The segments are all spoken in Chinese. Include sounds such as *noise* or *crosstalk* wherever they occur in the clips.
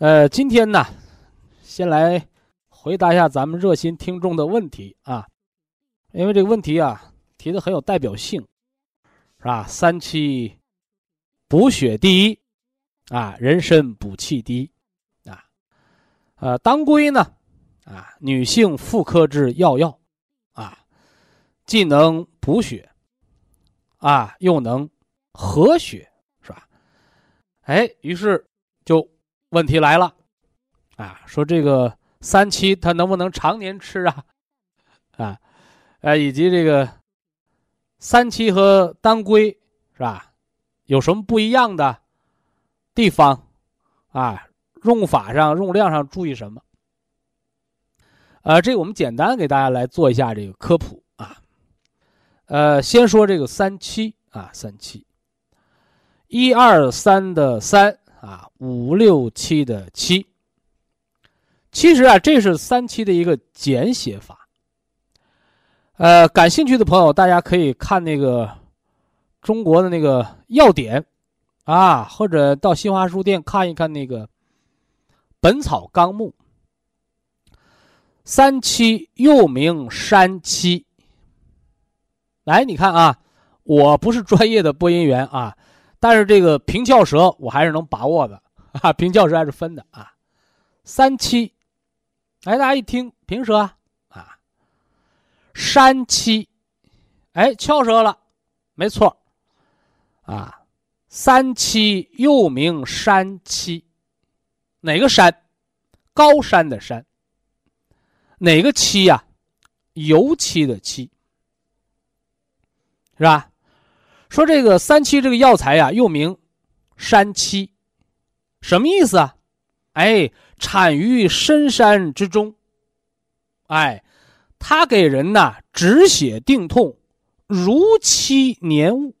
呃，今天呢，先来回答一下咱们热心听众的问题啊，因为这个问题啊提的很有代表性，是吧？三七补血第一啊，人参补气第一啊，呃，当归呢啊，女性妇科之要药啊，既能补血啊，又能和血，是吧？哎，于是。就问题来了，啊，说这个三七它能不能常年吃啊？啊，呃，以及这个三七和当归是吧？有什么不一样的地方？啊，用法上、用量上注意什么？呃，这个我们简单给大家来做一下这个科普啊。呃，先说这个三七啊，三七，一二三的三。啊，五六七的七，其实啊，这是三七的一个简写法。呃，感兴趣的朋友，大家可以看那个中国的那个要点啊，或者到新华书店看一看那个《本草纲目》。三七又名山七。来，你看啊，我不是专业的播音员啊。但是这个平翘舌我还是能把握的啊，平翘舌还是分的啊。三七，哎，大家一听平舌啊，山七，哎，翘舌了，没错啊。三七又名山七，哪个山？高山的山。哪个七呀？油漆的漆，是吧？说这个三七这个药材呀，又名山七，什么意思啊？哎，产于深山之中，哎，它给人呐止血定痛，如期粘物。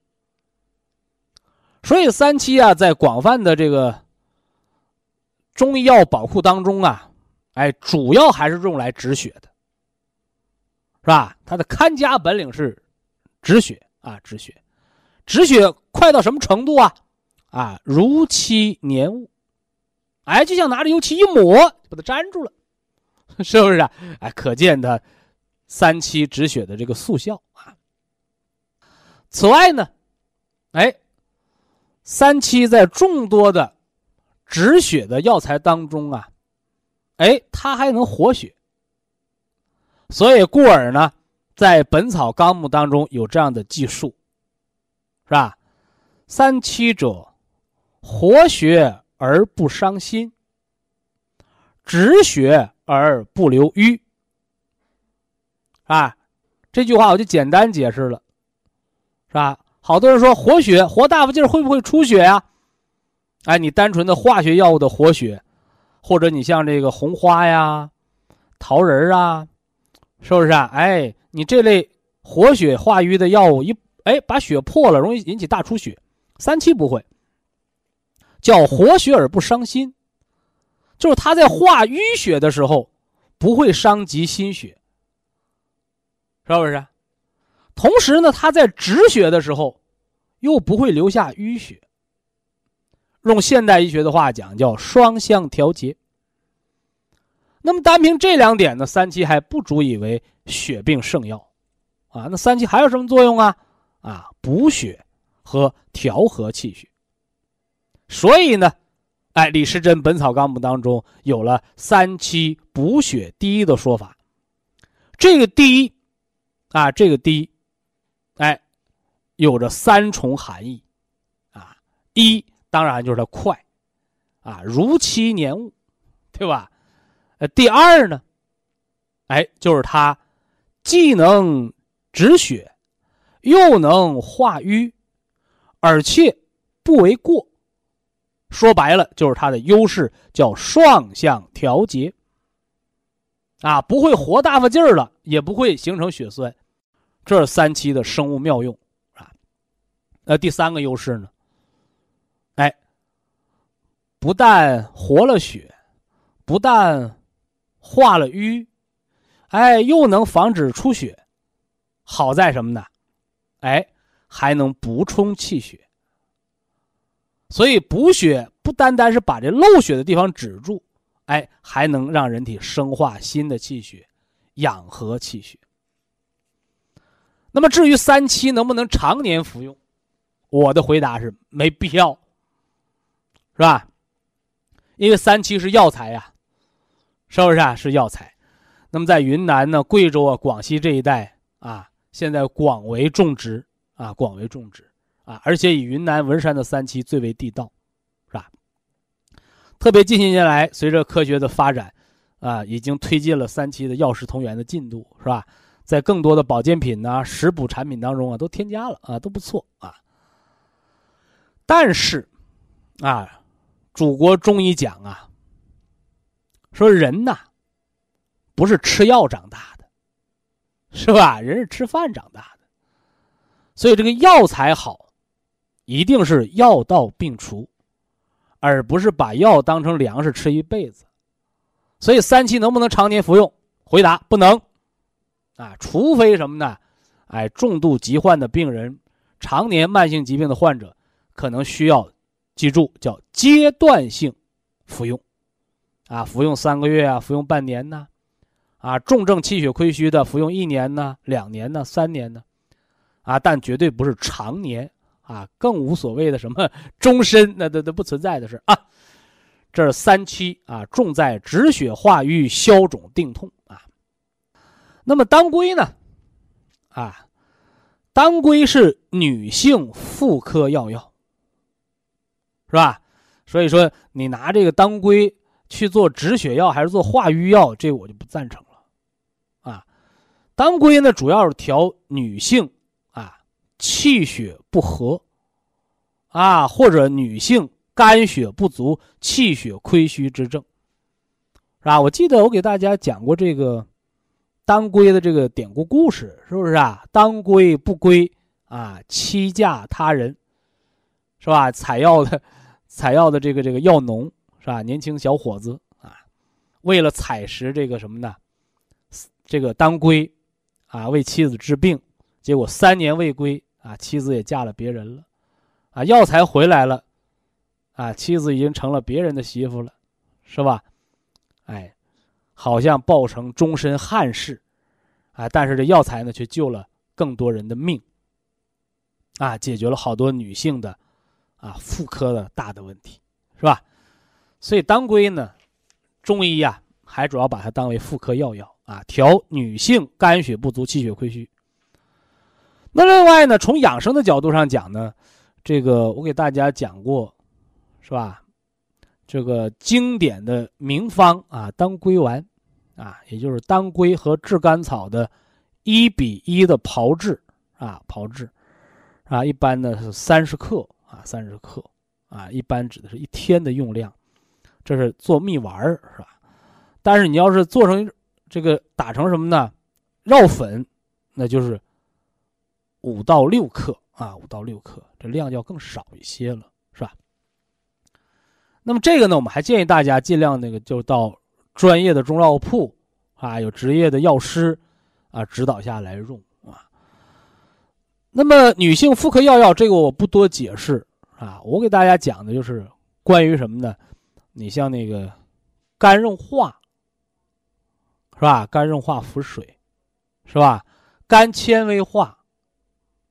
所以三七啊，在广泛的这个中医药宝库当中啊，哎，主要还是用来止血的，是吧？它的看家本领是止血啊，止血。止血快到什么程度啊？啊，如漆粘物，哎，就像拿着油漆一抹，把它粘住了，*laughs* 是不是啊？哎，可见它三七止血的这个速效啊。此外呢，哎，三七在众多的止血的药材当中啊，哎，它还能活血，所以故而呢，在《本草纲目》当中有这样的记述。是吧？三七者，活血而不伤心，止血而不留瘀。啊，这句话我就简单解释了，是吧？好多人说活血活大发劲儿会不会出血呀？哎，你单纯的化学药物的活血，或者你像这个红花呀、桃仁啊，是不是啊？哎，你这类活血化瘀的药物一。哎，把血破了，容易引起大出血。三七不会，叫活血而不伤心，就是他在化淤血的时候不会伤及心血，是不是？同时呢，他在止血的时候又不会留下淤血。用现代医学的话讲，叫双向调节。那么单凭这两点呢，三七还不足以为血病圣药啊。那三七还有什么作用啊？啊，补血和调和气血，所以呢，哎，李时珍《本草纲目》当中有了三七补血第一的说法。这个第一，啊，这个第一，哎，有着三重含义，啊，一当然就是它快，啊，如期年物，对吧？呃，第二呢，哎，就是它既能止血，又能化瘀，而且不为过。说白了，就是它的优势叫双向调节，啊，不会活大发劲儿了，也不会形成血栓，这是三七的生物妙用啊。那第三个优势呢？哎，不但活了血，不但化了瘀，哎，又能防止出血，好在什么呢？哎，还能补充气血。所以补血不单单是把这漏血的地方止住，哎，还能让人体生化新的气血，养和气血。那么至于三七能不能常年服用，我的回答是没必要，是吧？因为三七是药材呀，是不是啊？是药材。那么在云南呢、贵州啊、广西这一带啊，现在广为种植啊，广为种植。啊，而且以云南文山的三七最为地道，是吧？特别近些年来，随着科学的发展，啊，已经推进了三七的药食同源的进度，是吧？在更多的保健品呐、食补产品当中啊，都添加了啊，都不错啊。但是，啊，祖国中医讲啊，说人呐，不是吃药长大的，是吧？人是吃饭长大的，所以这个药材好。一定是药到病除，而不是把药当成粮食吃一辈子。所以三七能不能常年服用？回答不能。啊，除非什么呢？哎，重度疾患的病人，常年慢性疾病的患者，可能需要记住叫阶段性服用。啊，服用三个月啊，服用半年呢？啊重症气血亏虚的，服用一年呢、两年呢、三年呢？啊，但绝对不是常年。啊，更无所谓的什么 *laughs* 终身，那都都不存在的事啊。这是三七啊，重在止血化瘀、消肿定痛啊。那么当归呢？啊，当归是女性妇科药药，是吧？所以说你拿这个当归去做止血药还是做化瘀药，这我就不赞成。当归呢，主要是调女性啊。气血不和，啊，或者女性肝血不足、气血亏虚之症，是吧？我记得我给大家讲过这个当归的这个典故故事，是不是啊？当归不归啊，欺嫁他人，是吧？采药的，*laughs* 采药的这个这个药农，是吧？年轻小伙子啊，为了采食这个什么呢？这个当归，啊，为妻子治病，结果三年未归。啊，妻子也嫁了别人了，啊，药材回来了，啊，妻子已经成了别人的媳妇了，是吧？哎，好像报成终身憾事，啊，但是这药材呢，却救了更多人的命，啊，解决了好多女性的啊妇科的大的问题，是吧？所以当归呢，中医呀，还主要把它当为妇科药药啊，调女性肝血不足、气血亏虚。那另外呢，从养生的角度上讲呢，这个我给大家讲过，是吧？这个经典的名方啊，当归丸，啊，也就是当归和炙甘草的一比一的炮制啊，炮制，啊，一般呢是三十克啊，三十克啊，一般指的是一天的用量，这是做蜜丸是吧？但是你要是做成这个打成什么呢？药粉，那就是。五到六克啊，五到六克，这量要更少一些了，是吧？那么这个呢，我们还建议大家尽量那个就到专业的中药铺啊，有职业的药师啊指导下来用啊。那么女性妇科药药这个我不多解释啊，我给大家讲的就是关于什么呢？你像那个肝硬化是吧？肝硬化腹水是吧？肝纤维化。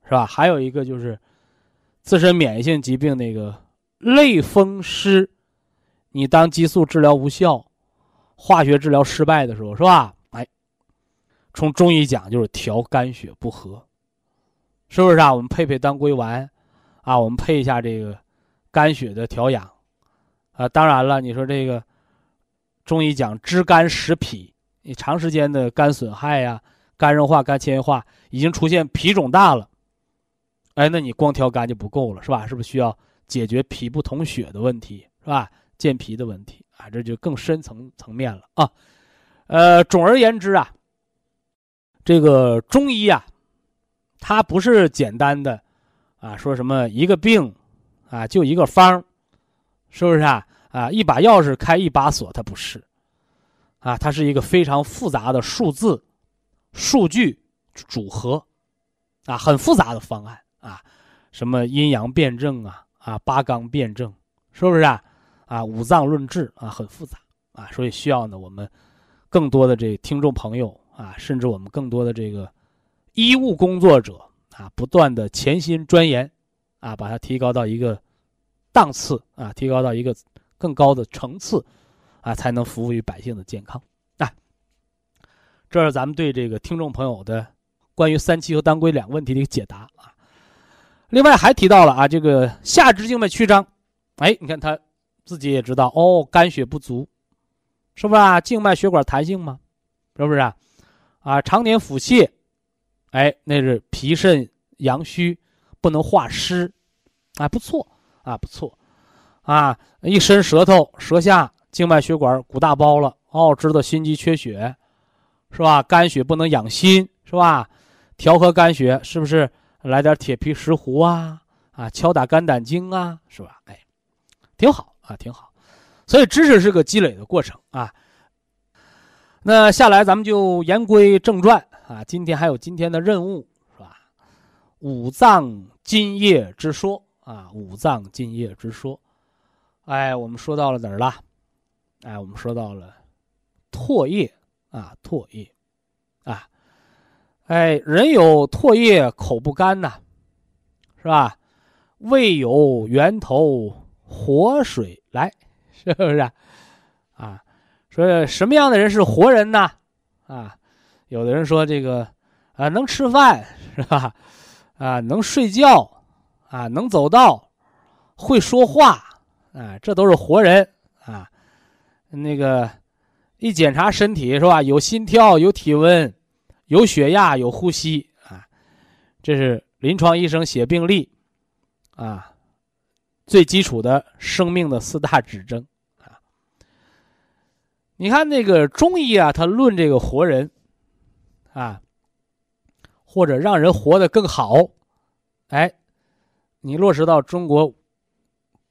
是吧？还有一个就是自身免疫性疾病那个类风湿你当激素治疗无效，化学治疗失败的时候，是吧？哎，从中医讲就是调肝血不和，是不是啊？我们配配当归丸，啊，我们配一下这个肝血的调养，啊，当然了，你说这个中医讲知肝识脾，你长时间的肝损害呀、肝硬化、肝纤维化，已经出现脾肿大了，哎，那你光调肝就不够了，是吧？是不是需要解决脾不统血的问题，是吧？健脾的问题啊，这就更深层层面了啊。呃，总而言之啊，这个中医啊，它不是简单的啊，说什么一个病啊就一个方是不是啊？啊，一把钥匙开一把锁，它不是啊，它是一个非常复杂的数字、数据组合啊，很复杂的方案啊，什么阴阳辩证啊，啊，八纲辩证，是不是啊？啊，五脏论治啊，很复杂啊，所以需要呢，我们更多的这听众朋友啊，甚至我们更多的这个医务工作者啊，不断的潜心钻研啊，把它提高到一个档次啊，提高到一个更高的层次啊，才能服务于百姓的健康啊。这是咱们对这个听众朋友的关于三七和当归两个问题的一个解答啊。另外还提到了啊，这个下肢静脉曲张，哎，你看他。自己也知道哦，肝血不足，是不是啊？静脉血管弹性吗？是不是啊？啊，常年腹泻，哎，那是脾肾阳虚，不能化湿，啊，不错啊，不错，啊，一伸舌头，舌下静脉血管鼓大包了，哦，知道心肌缺血，是吧？肝血不能养心，是吧？调和肝血，是不是来点铁皮石斛啊？啊，敲打肝胆经啊，是吧？哎，挺好。啊，挺好，所以知识是个积累的过程啊。那下来咱们就言归正传啊，今天还有今天的任务是吧？五脏津液之说啊，五脏津液之说，哎，我们说到了哪儿了？哎，我们说到了唾液啊，唾液啊，哎，人有唾液口不干呐，是吧？胃有源头。活水来，是不是啊？啊，说什么样的人是活人呢？啊，有的人说这个啊，能吃饭是吧？啊，能睡觉，啊，能走道，会说话，啊，这都是活人啊。那个一检查身体是吧？有心跳，有体温，有血压，有呼吸啊。这是临床医生写病历啊。最基础的生命的四大指征啊！你看那个中医啊，他论这个活人啊，或者让人活得更好，哎，你落实到中国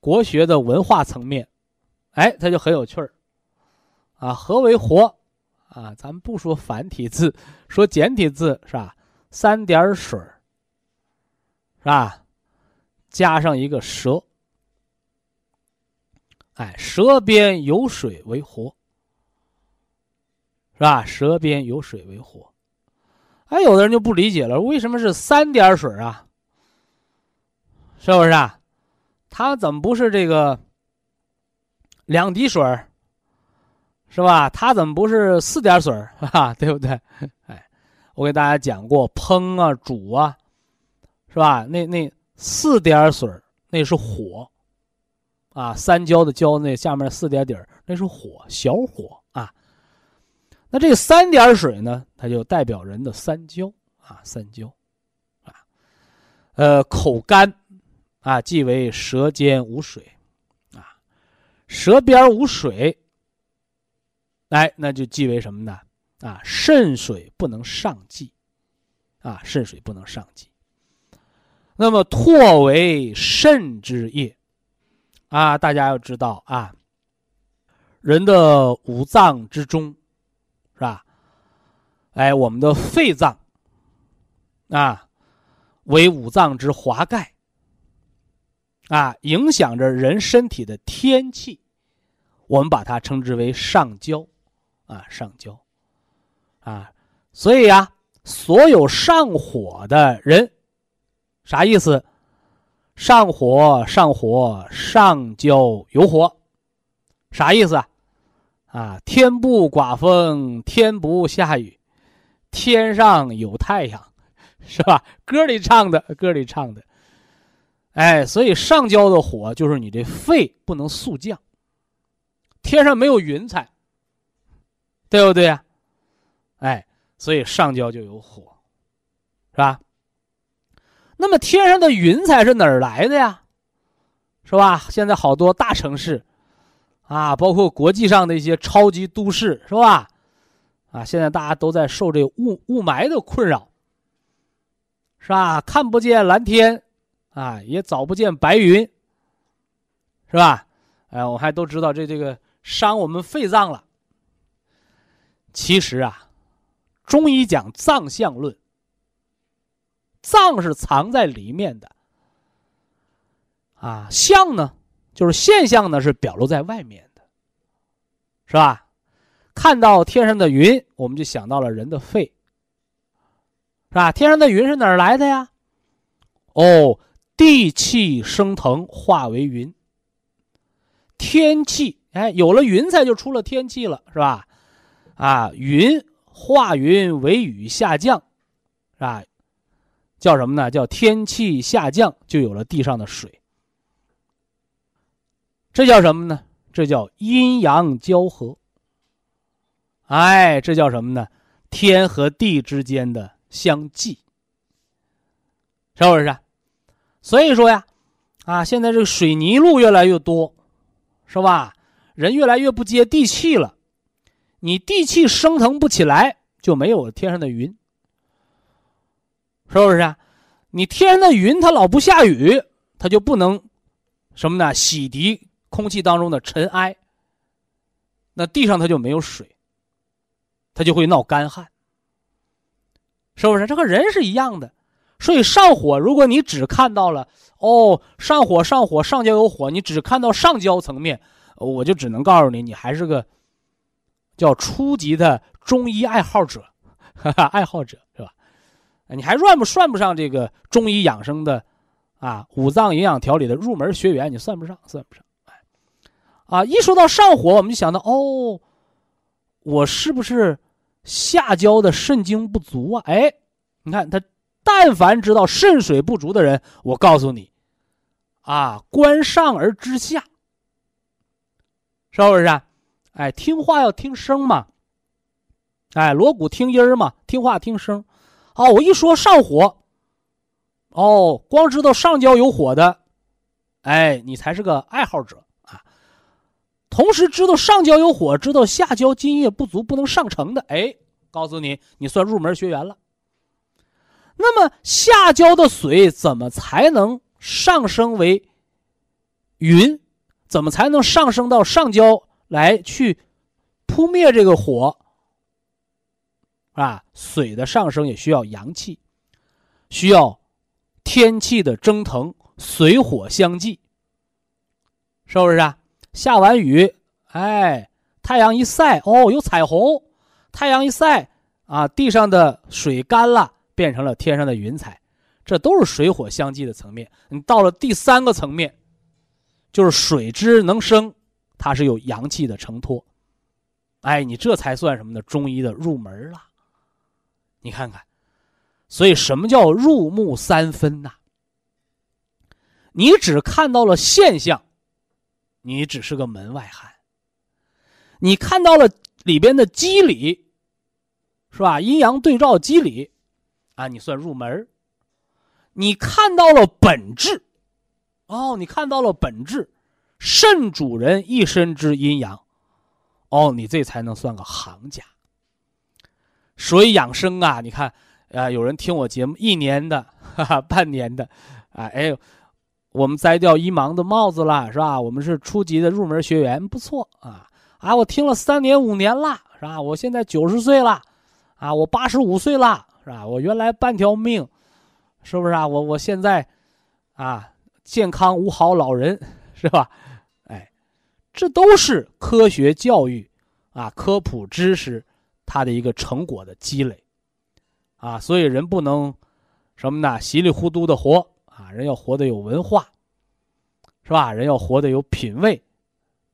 国学的文化层面，哎，他就很有趣儿啊。何为活啊？咱们不说繁体字，说简体字是吧？三点水是吧？加上一个舌。哎，舌边有水为活，是吧？舌边有水为活。哎，有的人就不理解了，为什么是三点水啊？是不是啊？它怎么不是这个两滴水是吧？它怎么不是四点水 *laughs* 哈，对不对？哎，我给大家讲过，烹啊、煮啊，是吧？那那四点水那是火。啊，三焦的焦那下面四点底儿，那是火，小火啊。那这三点水呢，它就代表人的三焦啊，三焦啊。呃，口干啊，即为舌尖无水啊，舌边无水，哎，那就即为什么呢？啊，肾水不能上济啊，肾水不能上济。那么唾为肾之液。啊，大家要知道啊，人的五脏之中，是吧？哎，我们的肺脏啊，为五脏之华盖啊，影响着人身体的天气，我们把它称之为上焦啊，上焦啊，所以呀，所有上火的人，啥意思？上火，上火，上焦有火，啥意思啊？啊，天不刮风，天不下雨，天上有太阳，是吧？歌里唱的，歌里唱的。哎，所以上焦的火就是你这肺不能速降。天上没有云彩，对不对呀？哎，所以上焦就有火，是吧？那么天上的云彩是哪儿来的呀？是吧？现在好多大城市，啊，包括国际上的一些超级都市，是吧？啊，现在大家都在受这雾雾霾的困扰，是吧？看不见蓝天，啊，也找不见白云，是吧？哎，我还都知道这这个。伤我们肺脏了。其实啊，中医讲脏象论，脏是藏在里面的，啊，象呢就是现象呢是表露在外面的，是吧？看到天上的云，我们就想到了人的肺，是吧？天上的云是哪儿来的呀？哦，地气升腾化为云，天气。哎，有了云彩就出了天气了，是吧？啊，云化云为雨下降，是吧？叫什么呢？叫天气下降，就有了地上的水。这叫什么呢？这叫阴阳交合。哎，这叫什么呢？天和地之间的相济，是不是？所以说呀，啊，现在这个水泥路越来越多，是吧？人越来越不接地气了，你地气升腾不起来，就没有天上的云，是不是？你天上的云它老不下雨，它就不能什么呢？洗涤空气当中的尘埃。那地上它就没有水，它就会闹干旱，是不是？这和人是一样的。所以上火，如果你只看到了哦，上火上火上焦有火，你只看到上焦层面。我就只能告诉你，你还是个叫初级的中医爱好者，哈哈，爱好者是吧？你还算不算不上这个中医养生的啊？五脏营养调理的入门学员，你算不上，算不上。啊，一说到上火，我们就想到哦，我是不是下焦的肾精不足啊？哎，你看他，但凡知道肾水不足的人，我告诉你，啊，观上而知下。是不是啊？哎，听话要听声嘛。哎，锣鼓听音儿嘛，听话听声。哦，我一说上火，哦，光知道上焦有火的，哎，你才是个爱好者啊。同时知道上焦有火，知道下焦津液不足不能上乘的，哎，告诉你，你算入门学员了。那么下焦的水怎么才能上升为云？怎么才能上升到上焦来去扑灭这个火？啊，水的上升也需要阳气，需要天气的蒸腾，水火相济，是不是啊？下完雨，哎，太阳一晒，哦，有彩虹。太阳一晒，啊，地上的水干了，变成了天上的云彩，这都是水火相济的层面。你到了第三个层面。就是水之能生，它是有阳气的承托，哎，你这才算什么呢？中医的入门了。你看看，所以什么叫入木三分呐？你只看到了现象，你只是个门外汉。你看到了里边的机理，是吧？阴阳对照机理，啊，你算入门。你看到了本质。哦，你看到了本质，肾主人一身之阴阳，哦，你这才能算个行家。所以养生啊，你看，啊，有人听我节目一年的，*laughs* 哈哈，半年的，啊，哎，我们摘掉一盲的帽子了，是吧？我们是初级的入门学员，不错啊，啊，我听了三年五年了，是吧？我现在九十岁了，啊，我八十五岁了，是吧？我原来半条命，是不是啊？我我现在，啊。健康无好老人，是吧？这都是科学教育啊，科普知识它的一个成果的积累啊。所以人不能什么呢？稀里糊涂的活啊，人要活得有文化，是吧？人要活得有品位，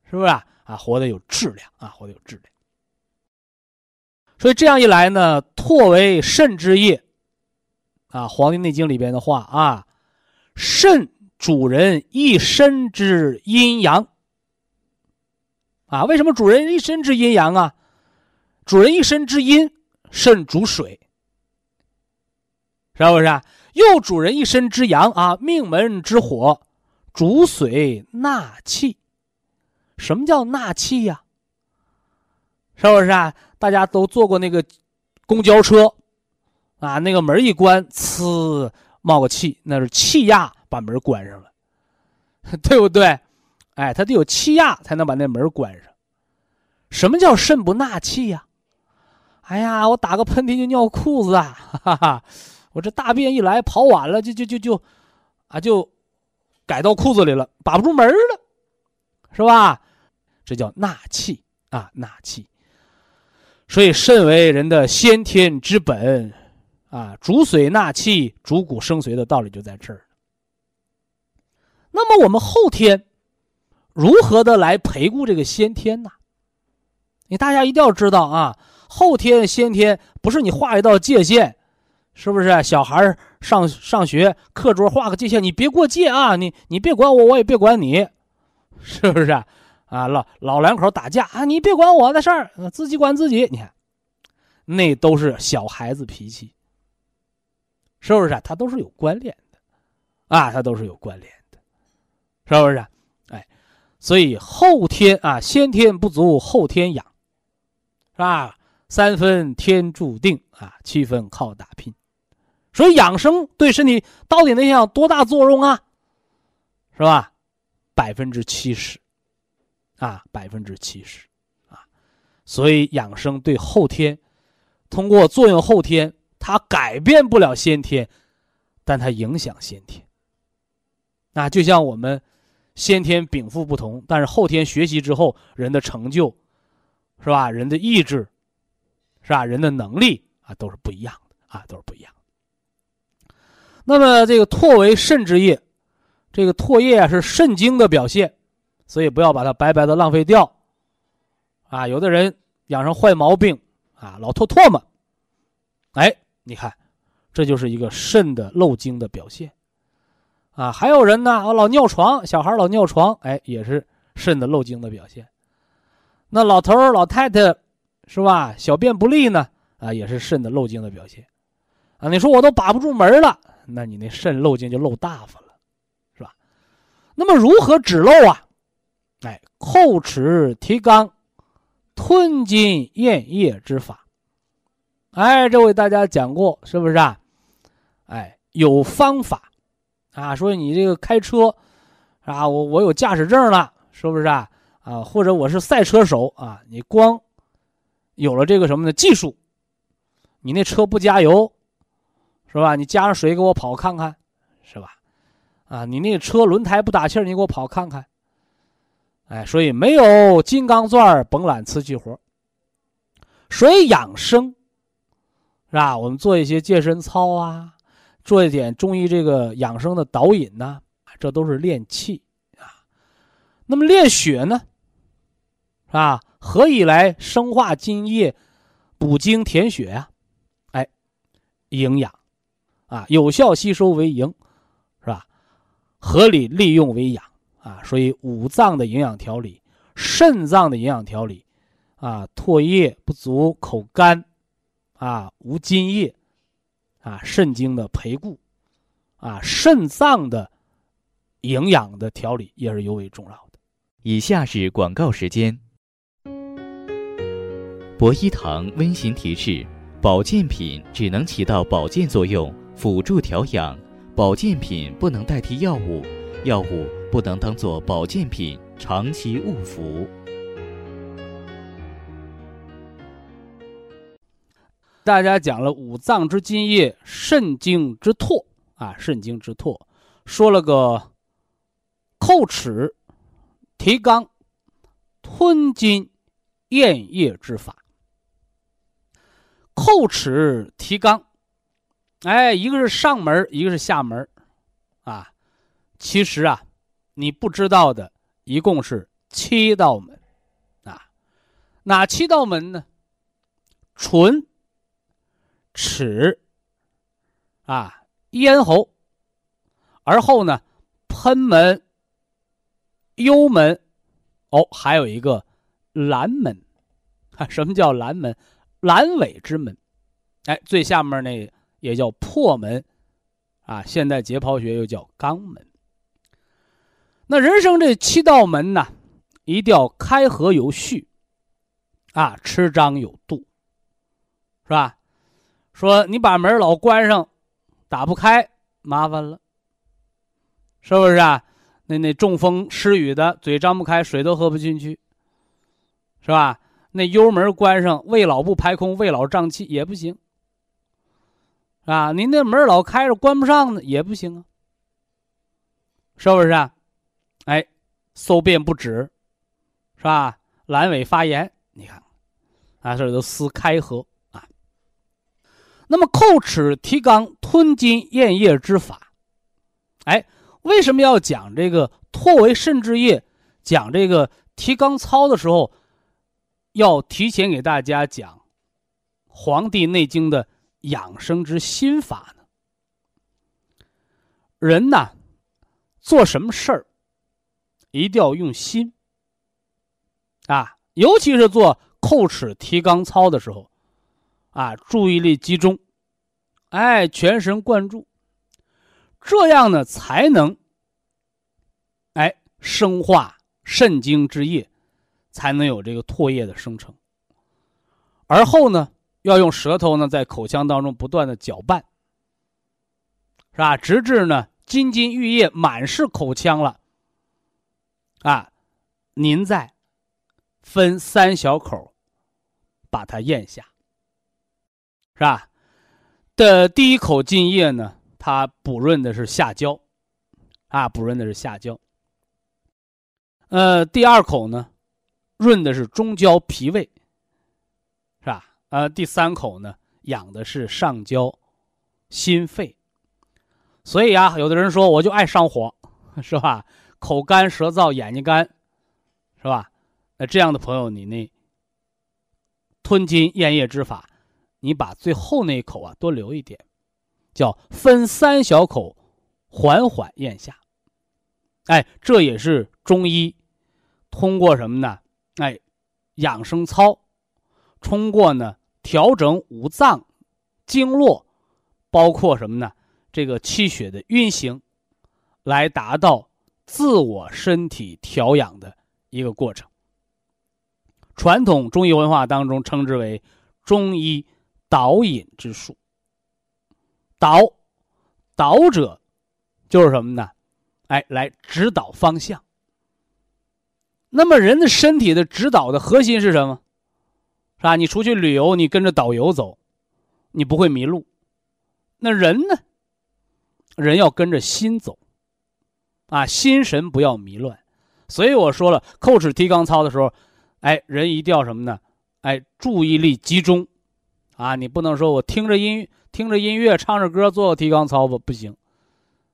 是不是？啊，活得有质量啊，活得有质量。所以这样一来呢，唾为肾之液，啊，《黄帝内经》里边的话啊，肾主人一身之阴阳。啊，为什么主人一身之阴阳啊？主人一身之阴，肾主水，是不是啊？又主人一身之阳啊，命门之火，主水纳气。什么叫纳气呀？是不是啊？大家都坐过那个公交车啊，那个门一关，呲，冒个气，那是气压把门关上了，*laughs* 对不对？哎，它得有气压才能把那门关上。什么叫肾不纳气呀？哎呀，我打个喷嚏就尿裤子啊！哈哈，我这大便一来跑晚了，就就就就，啊，就改到裤子里了，把不住门了，是吧？这叫纳气啊，纳气。所以肾为人的先天之本，啊，主水纳气，主骨生髓的道理就在这儿。那么我们后天如何的来培固这个先天呢？你大家一定要知道啊，后天先天不是你画一道界限，是不是？小孩上上学课桌画个界限，你别过界啊，你你别管我，我也别管你，是不是？啊，老老两口打架啊，你别管我的事儿，自己管自己。你看，那都是小孩子脾气，是不是？他都是有关联的，啊，他都是有关联的，是不是？所以后天啊，先天不足，后天养。是吧？三分天注定啊，七分靠打拼。所以养生对身体到底能影响多大作用啊？是吧？百分之七十，啊，百分之七十，啊。所以养生对后天，通过作用后天，它改变不了先天，但它影响先天。那就像我们先天禀赋不同，但是后天学习之后，人的成就。是吧？人的意志，是吧？人的能力啊，都是不一样的啊，都是不一样。那么这个唾为肾之液，这个唾液啊是肾精的表现，所以不要把它白白的浪费掉。啊，有的人养成坏毛病啊，老吐唾沫，哎，你看，这就是一个肾的漏精的表现。啊，还有人呢，老尿床，小孩老尿床，哎，也是肾的漏精的表现。那老头儿、老太太，是吧？小便不利呢，啊，也是肾的漏精的表现，啊，你说我都把不住门了，那你那肾漏精就漏大发了，是吧？那么如何止漏啊？哎，叩齿提肛，吞津咽液之法。哎，这为大家讲过，是不是啊？哎，有方法，啊，说你这个开车，啊，我我有驾驶证了，是不是啊？啊，或者我是赛车手啊，你光有了这个什么的技术，你那车不加油，是吧？你加上水给我跑看看，是吧？啊，你那车轮胎不打气儿，你给我跑看看。哎，所以没有金刚钻甭揽瓷器活所以养生是吧？我们做一些健身操啊，做一点中医这个养生的导引呢，这都是练气啊。那么练血呢？啊，何以来生化津液、补精填血呀？哎，营养，啊，有效吸收为营，是吧？合理利用为养，啊，所以五脏的营养调理，肾脏的营养调理，啊，唾液不足、口干，啊，无津液，啊，肾精的培固，啊，肾脏的营养的调理也是尤为重要的。以下是广告时间。博一堂温馨提示：保健品只能起到保健作用，辅助调养；保健品不能代替药物，药物不能当做保健品长期误服。大家讲了五脏之津液，肾精之唾啊，肾精之唾，说了个叩齿、提肛、吞津、咽液之法。叩齿提肛，哎，一个是上门，一个是下门，啊，其实啊，你不知道的一共是七道门，啊哪七道门呢？唇、齿啊、咽喉，而后呢，喷门、幽门，哦，还有一个阑门。啊，什么叫阑门？阑尾之门。哎，最下面那也叫破门，啊，现代解剖学又叫肛门。那人生这七道门呢，一定要开合有序，啊，吃张有度，是吧？说你把门老关上，打不开，麻烦了，是不是啊？那那中风失语的，嘴张不开，水都喝不进去，是吧？那幽门关上，胃老不排空，胃老胀气也不行，啊，您那门老开着，关不上呢也不行啊，是不是啊？哎，搜便不止，是吧？阑尾发炎，你看，啊，这都撕开合。那么叩齿提肛、吞津咽液之法，哎，为什么要讲这个唾为肾之液？讲这个提肛操的时候，要提前给大家讲《黄帝内经》的养生之心法呢？人呐，做什么事儿？一定要用心啊，尤其是做叩齿提肛操的时候，啊，注意力集中，哎，全神贯注，这样呢才能，哎，生化肾精之液，才能有这个唾液的生成。而后呢，要用舌头呢在口腔当中不断的搅拌，是吧？直至呢津津玉液满是口腔了。啊，您再分三小口，把它咽下，是吧？的第一口津液呢，它补润的是下焦，啊，补润的是下焦。呃，第二口呢，润的是中焦脾胃，是吧？呃，第三口呢，养的是上焦心肺。所以啊，有的人说我就爱上火，是吧？口干舌燥，眼睛干，是吧？那这样的朋友，你那吞津咽液之法，你把最后那一口啊多留一点，叫分三小口，缓缓咽下。哎，这也是中医通过什么呢？哎，养生操，通过呢调整五脏经络，包括什么呢？这个气血的运行，来达到。自我身体调养的一个过程。传统中医文化当中称之为中医导引之术。导，导者就是什么呢？哎，来指导方向。那么人的身体的指导的核心是什么？是吧？你出去旅游，你跟着导游走，你不会迷路。那人呢？人要跟着心走。啊，心神不要迷乱，所以我说了，叩齿提肛操的时候，哎，人一定要什么呢？哎，注意力集中，啊，你不能说我听着音听着音乐，唱着歌做个提肛操不不行，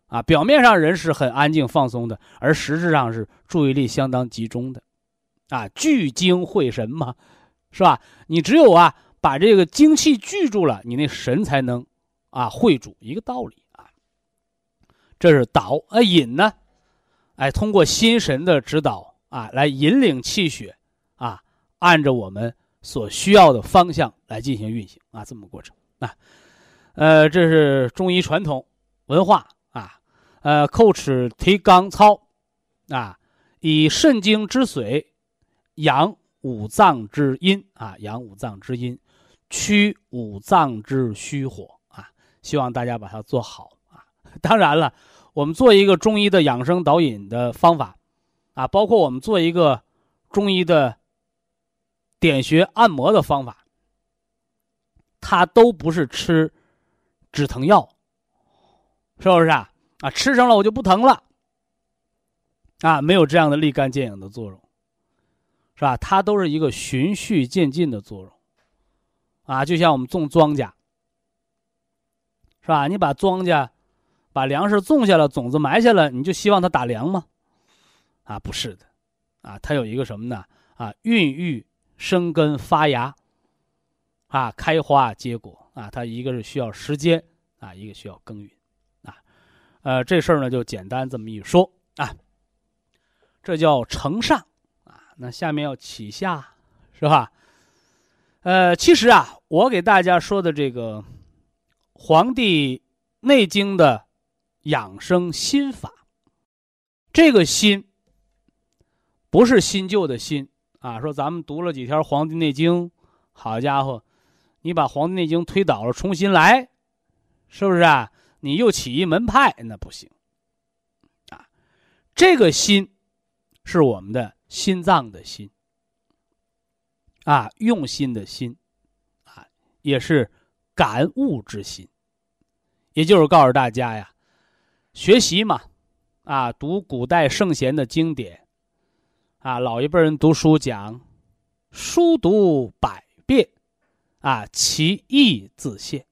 啊，表面上人是很安静放松的，而实质上是注意力相当集中的，啊，聚精会神嘛，是吧？你只有啊把这个精气聚住了，你那神才能啊会主，一个道理啊。这是导，啊引呢？哎，通过心神的指导啊，来引领气血，啊，按照我们所需要的方向来进行运行啊，这么过程啊，呃，这是中医传统文化啊，呃，叩齿提肛操啊，以肾经之水养五脏之阴啊，养五脏之阴，驱五脏之虚火啊，希望大家把它做好啊，*laughs* 当然了。我们做一个中医的养生导引的方法，啊，包括我们做一个中医的点穴按摩的方法，它都不是吃止疼药，是不是啊？啊，吃上了我就不疼了，啊，没有这样的立竿见影的作用，是吧？它都是一个循序渐进的作用，啊，就像我们种庄稼，是吧？你把庄稼。把粮食种下了，种子埋下了，你就希望它打粮吗？啊，不是的，啊，它有一个什么呢？啊，孕育生根发芽，啊，开花结果啊，它一个是需要时间啊，一个需要耕耘啊，呃，这事儿呢就简单这么一说啊，这叫承上啊，那下面要启下，是吧？呃，其实啊，我给大家说的这个《黄帝内经》的养生心法，这个心不是新旧的新。啊，说咱们读了几条《黄帝内经》，好家伙，你把《黄帝内经》推倒了，重新来，是不是啊？你又起一门派，那不行。啊，这个心是我们的心脏的心，啊，用心的心，啊，也是感悟之心，也就是告诉大家呀，学习嘛，啊，读古代圣贤的经典。啊，老一辈人读书讲，书读百遍，啊，其义自现。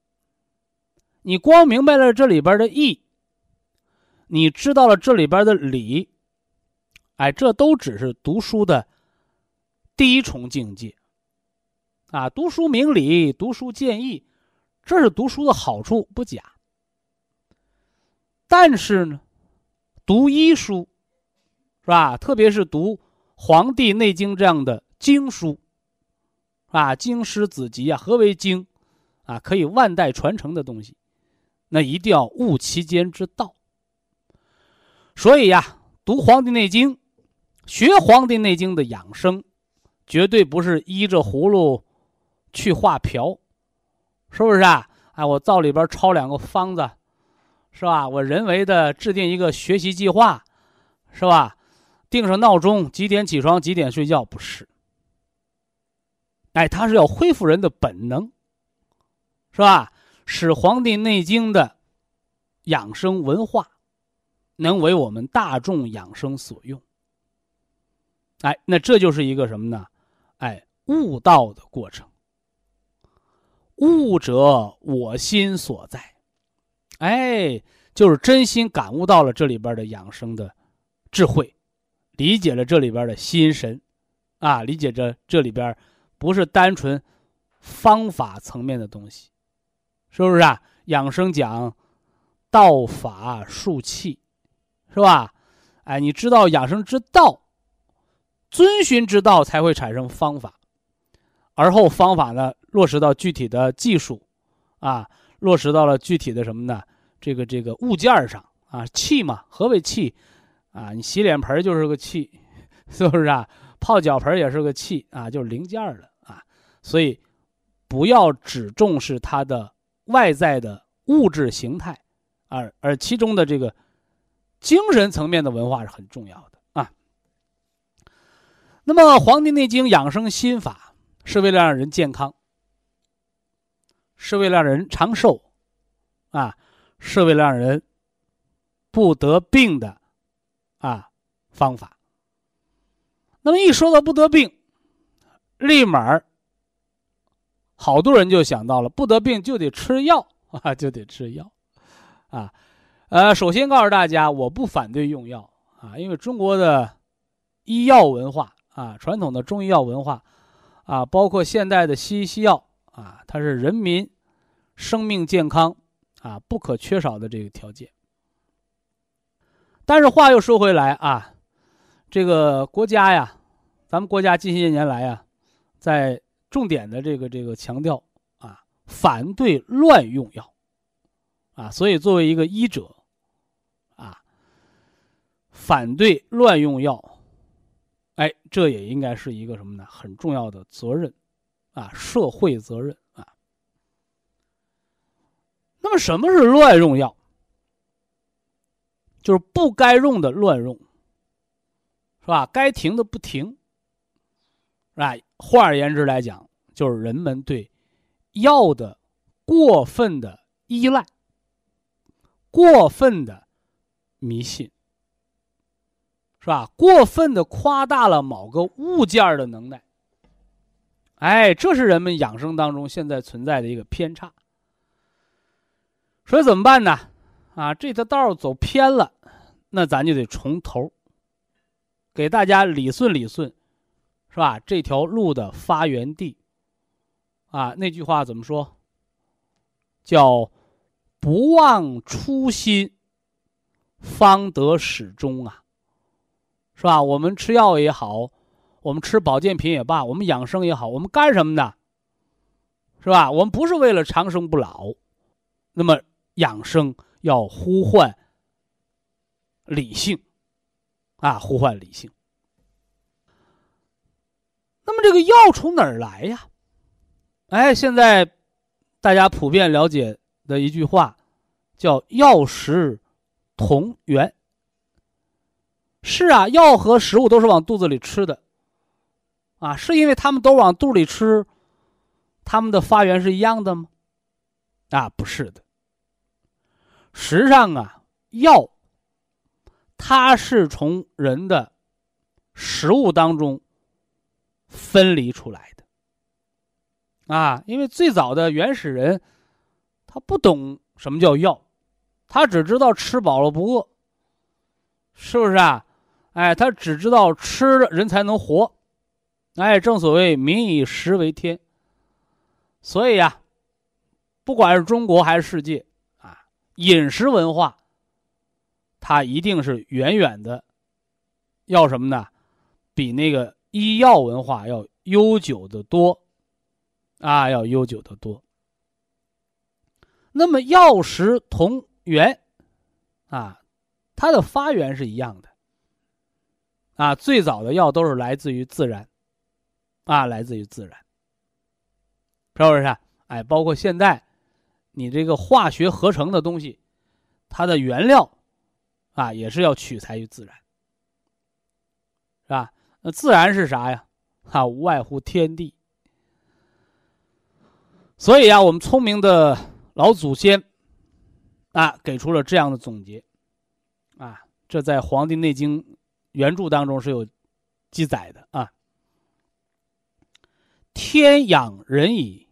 你光明白了这里边的义，你知道了这里边的理，哎，这都只是读书的第一重境界。啊，读书明理，读书见义，这是读书的好处，不假。但是呢，读医书，是吧？特别是读。《黄帝内经》这样的经书，啊，经师子集啊，何为经？啊，可以万代传承的东西，那一定要悟其间之道。所以呀，读《黄帝内经》，学《黄帝内经》的养生，绝对不是依着葫芦去画瓢，是不是啊？哎，我灶里边抄两个方子，是吧？我人为的制定一个学习计划，是吧？定上闹钟，几点起床，几点睡觉？不是，哎，他是要恢复人的本能，是吧？使《黄帝内经》的养生文化能为我们大众养生所用。哎，那这就是一个什么呢？哎，悟道的过程。悟者，我心所在。哎，就是真心感悟到了这里边的养生的智慧。理解了这里边的心神，啊，理解着这里边不是单纯方法层面的东西，是不是啊？养生讲道法术器，是吧？哎，你知道养生之道，遵循之道才会产生方法，而后方法呢落实到具体的技术，啊，落实到了具体的什么呢？这个这个物件上啊，器嘛，何为器？啊，你洗脸盆就是个器，*laughs* 是不是啊？泡脚盆也是个器啊，就是零件了。所以，不要只重视它的外在的物质形态，而而其中的这个精神层面的文化是很重要的啊。那么，《黄帝内经》养生心法是为了让人健康，是为了让人长寿，啊，是为了让人不得病的。啊，方法。那么一说到不得病，立马好多人就想到了不得病就得吃药 *laughs* 啊，就得吃药，啊，呃，首先告诉大家，我不反对用药啊，因为中国的医药文化啊，传统的中医药文化啊，包括现代的西医西药啊，它是人民生命健康啊不可缺少的这个条件。但是话又说回来啊，这个国家呀，咱们国家近些年来呀，在重点的这个这个强调啊，反对乱用药，啊，所以作为一个医者，啊，反对乱用药，哎，这也应该是一个什么呢？很重要的责任，啊，社会责任啊。那么什么是乱用药？就是不该用的乱用，是吧？该停的不停，啊，换而言之来讲，就是人们对药的过分的依赖、过分的迷信，是吧？过分的夸大了某个物件的能耐，哎，这是人们养生当中现在存在的一个偏差。所以怎么办呢？啊，这条道走偏了，那咱就得从头给大家理顺理顺，是吧？这条路的发源地，啊，那句话怎么说？叫不忘初心，方得始终啊，是吧？我们吃药也好，我们吃保健品也罢，我们养生也好，我们干什么的？是吧？我们不是为了长生不老，那么养生要呼唤理性，啊，呼唤理性。那么这个药从哪儿来呀？哎，现在大家普遍了解的一句话，叫“药食同源”。是啊，药和食物都是往肚子里吃的，啊，是因为他们都往肚里吃。他们的发源是一样的吗？啊，不是的。实际上啊，药它是从人的食物当中分离出来的。啊，因为最早的原始人他不懂什么叫药，他只知道吃饱了不饿，是不是啊？哎，他只知道吃了人才能活。哎，正所谓民以食为天。所以呀，不管是中国还是世界啊，饮食文化，它一定是远远的要什么呢？比那个医药文化要悠久的多啊，要悠久的多。那么药食同源啊，它的发源是一样的啊，最早的药都是来自于自然啊，来自于自然。是不是？啊哎，包括现在，你这个化学合成的东西，它的原料，啊，也是要取材于自然，是吧？那自然是啥呀？啊，无外乎天地。所以啊，我们聪明的老祖先，啊，给出了这样的总结，啊，这在《黄帝内经》原著当中是有记载的啊。天养人以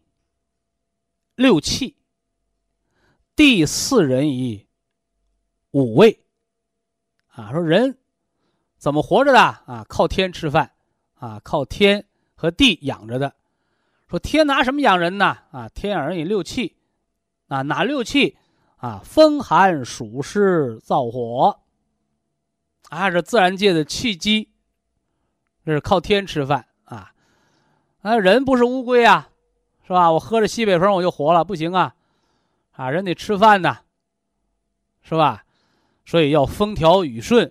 六气，第四人以五味，啊，说人怎么活着的啊？靠天吃饭，啊，靠天和地养着的。说天拿什么养人呢？啊，天养人以六气，啊，哪六气？啊，风寒暑湿燥火，啊，这自然界的气机，这是靠天吃饭啊，啊，人不是乌龟啊。是吧？我喝着西北风我就活了，不行啊！啊，人得吃饭呐，是吧？所以要风调雨顺，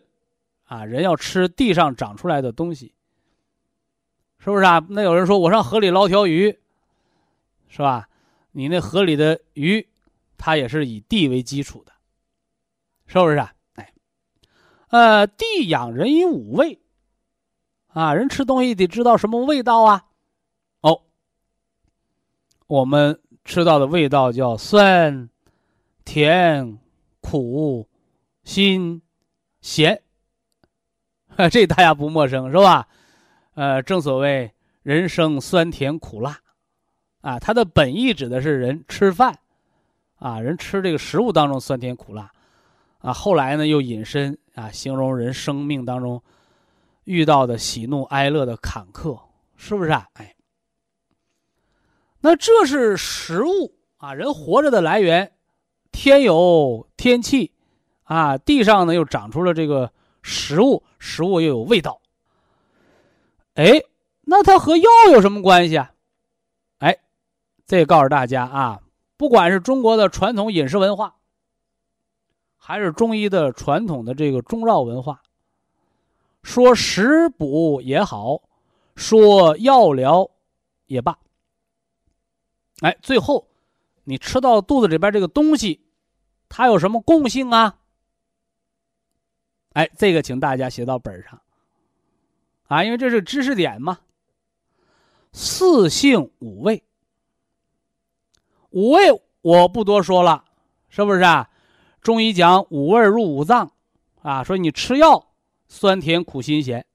啊，人要吃地上长出来的东西，是不是啊？那有人说我上河里捞条鱼，是吧？你那河里的鱼，它也是以地为基础的，是不是啊？哎，呃，地养人以五味，啊，人吃东西得知道什么味道啊？哦我们吃到的味道叫酸、甜、苦、辛、咸，*laughs* 这大家不陌生是吧？呃，正所谓人生酸甜苦辣，啊，它的本意指的是人吃饭，啊，人吃这个食物当中酸甜苦辣，啊，后来呢又引申啊，形容人生命当中遇到的喜怒哀乐的坎坷，是不是啊？哎。那这是食物啊，人活着的来源，天有天气，啊，地上呢又长出了这个食物，食物又有味道。哎，那它和药有什么关系啊？哎，这告诉大家啊，不管是中国的传统饮食文化，还是中医的传统的这个中药文化，说食补也好，说药疗也罢。哎，最后，你吃到肚子里边这个东西，它有什么共性啊？哎，这个请大家写到本上，啊，因为这是知识点嘛。四性五味，五味我不多说了，是不是啊？中医讲五味入五脏，啊，说你吃药酸甜苦辛咸，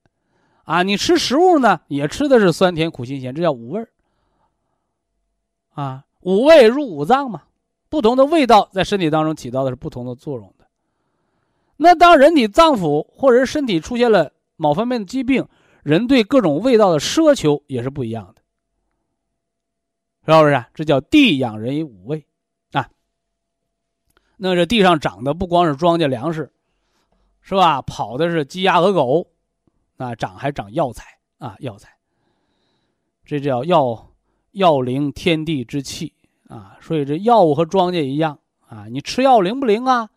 啊，你吃食物呢也吃的是酸甜苦辛咸，这叫五味。啊，五味入五脏嘛，不同的味道在身体当中起到的是不同的作用的。那当人体脏腑或者身体出现了某方面的疾病，人对各种味道的奢求也是不一样的，是不是？这叫地养人以五味啊。那这地上长的不光是庄稼粮食，是吧？跑的是鸡鸭鹅狗，啊，长还长药材啊，药材。这叫药药灵天地之气啊。所以这药物和庄稼一样啊，你吃药灵不灵啊？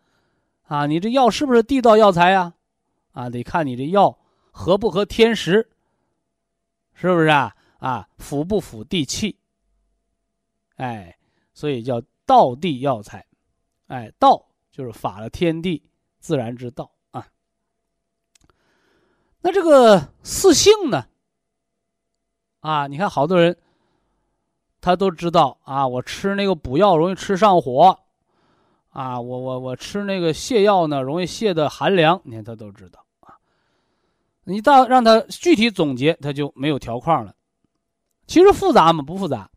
啊，你这药是不是地道药材呀？啊，得看你这药。合不合天时？是不是啊？啊，符不符地气？哎，所以叫道地药材。哎，道就是法了天地自然之道啊。那这个四性呢？啊，你看好多人，他都知道啊，我吃那个补药容易吃上火，啊，我我我吃那个泻药呢，容易泻的寒凉，你看他都知道。你到让他具体总结，他就没有条框了。其实复杂吗？不复杂，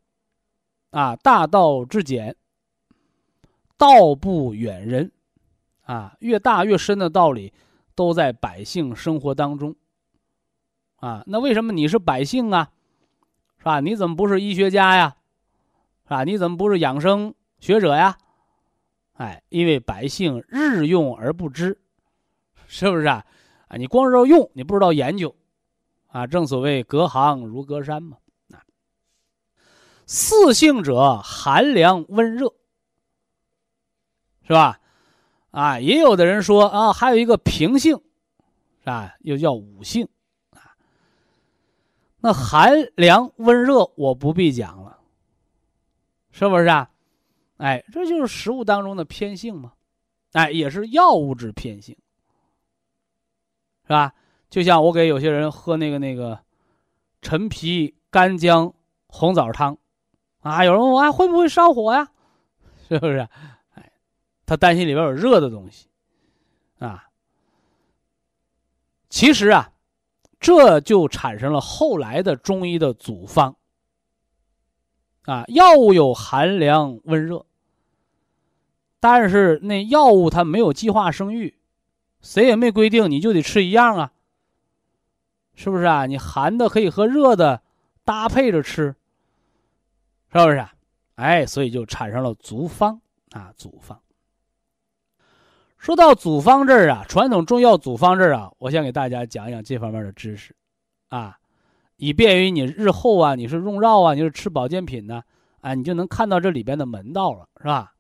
啊，大道至简，道不远人，啊，越大越深的道理都在百姓生活当中。啊，那为什么你是百姓啊？是吧？你怎么不是医学家呀？是吧？你怎么不是养生学者呀？哎，因为百姓日用而不知，是不是啊？啊，你光知道用，你不知道研究，啊，正所谓隔行如隔山嘛。啊，四性者，寒凉温热，是吧？啊，也有的人说啊，还有一个平性，是吧？又叫五性，啊，那寒凉温热我不必讲了，是不是啊？哎，这就是食物当中的偏性嘛，哎，也是药物质偏性。是吧？就像我给有些人喝那个那个陈皮干姜红枣汤，啊，有人问我啊，会不会上火呀？是不是？哎，他担心里边有热的东西，啊。其实啊，这就产生了后来的中医的组方。啊，药物有寒凉温热，但是那药物它没有计划生育。谁也没规定你就得吃一样啊，是不是啊？你寒的可以和热的搭配着吃，是不是？啊？哎，所以就产生了组方啊，组方。说到组方这儿啊，传统中药组方这儿啊，我先给大家讲一讲这方面的知识，啊，以便于你日后啊，你是用药啊，你是吃保健品呢，啊，你就能看到这里边的门道了，是吧？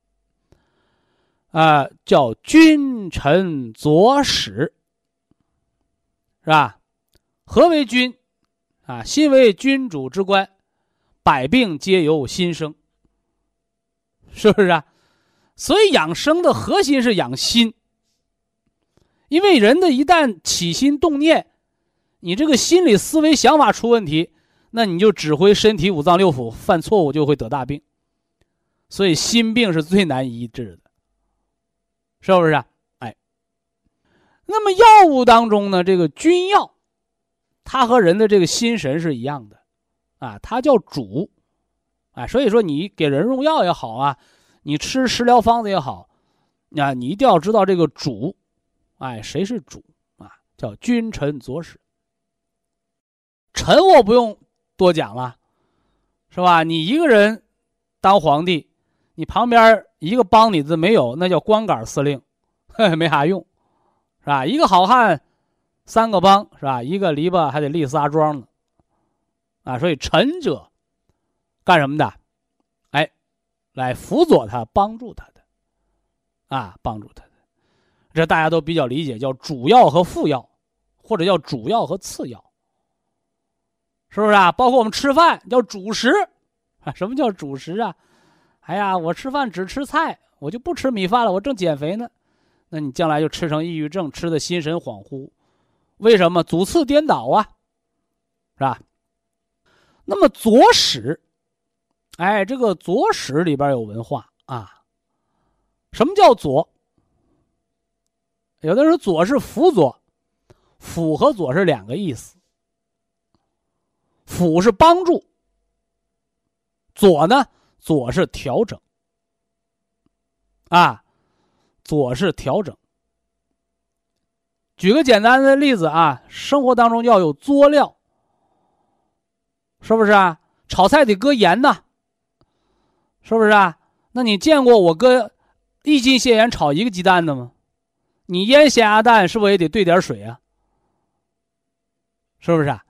啊，叫君臣佐使，是吧？何为君？啊，心为君主之官，百病皆由心生，是不是啊？所以养生的核心是养心，因为人的一旦起心动念，你这个心理思维想法出问题，那你就指挥身体五脏六腑犯错误，就会得大病。所以心病是最难医治的。是不是？啊哎，那么药物当中呢，这个君药，它和人的这个心神是一样的，啊，它叫主，啊，所以说你给人用药也好啊，你吃食疗方子也好，啊，你一定要知道这个主，哎，谁是主啊？叫君臣佐使。臣我不用多讲了，是吧？你一个人当皇帝，你旁边。一个帮你的没有，那叫光杆司令，*laughs* 嘿嘿没啥用，是吧？一个好汉，三个帮，是吧？一个篱笆还得立仨桩呢，啊！所以臣者，干什么的？哎，来辅佐他，帮助他的，啊，帮助他的，这大家都比较理解，叫主要和副要，或者叫主要和次要，是不是啊？包括我们吃饭叫主食，啊，什么叫主食啊？哎呀，我吃饭只吃菜，我就不吃米饭了。我正减肥呢，那你将来就吃成抑郁症，吃的心神恍惚。为什么？主次颠倒啊，是吧？那么左使，哎，这个左使里边有文化啊。什么叫左？有的人说左是辅佐，辅和左是两个意思。辅是帮助，左呢？左是调整，啊，左是调整。举个简单的例子啊，生活当中要有佐料，是不是啊？炒菜得搁盐呐，是不是啊？那你见过我搁一斤咸盐炒一个鸡蛋的吗？你腌咸鸭蛋是不是也得兑点水啊？是不是啊？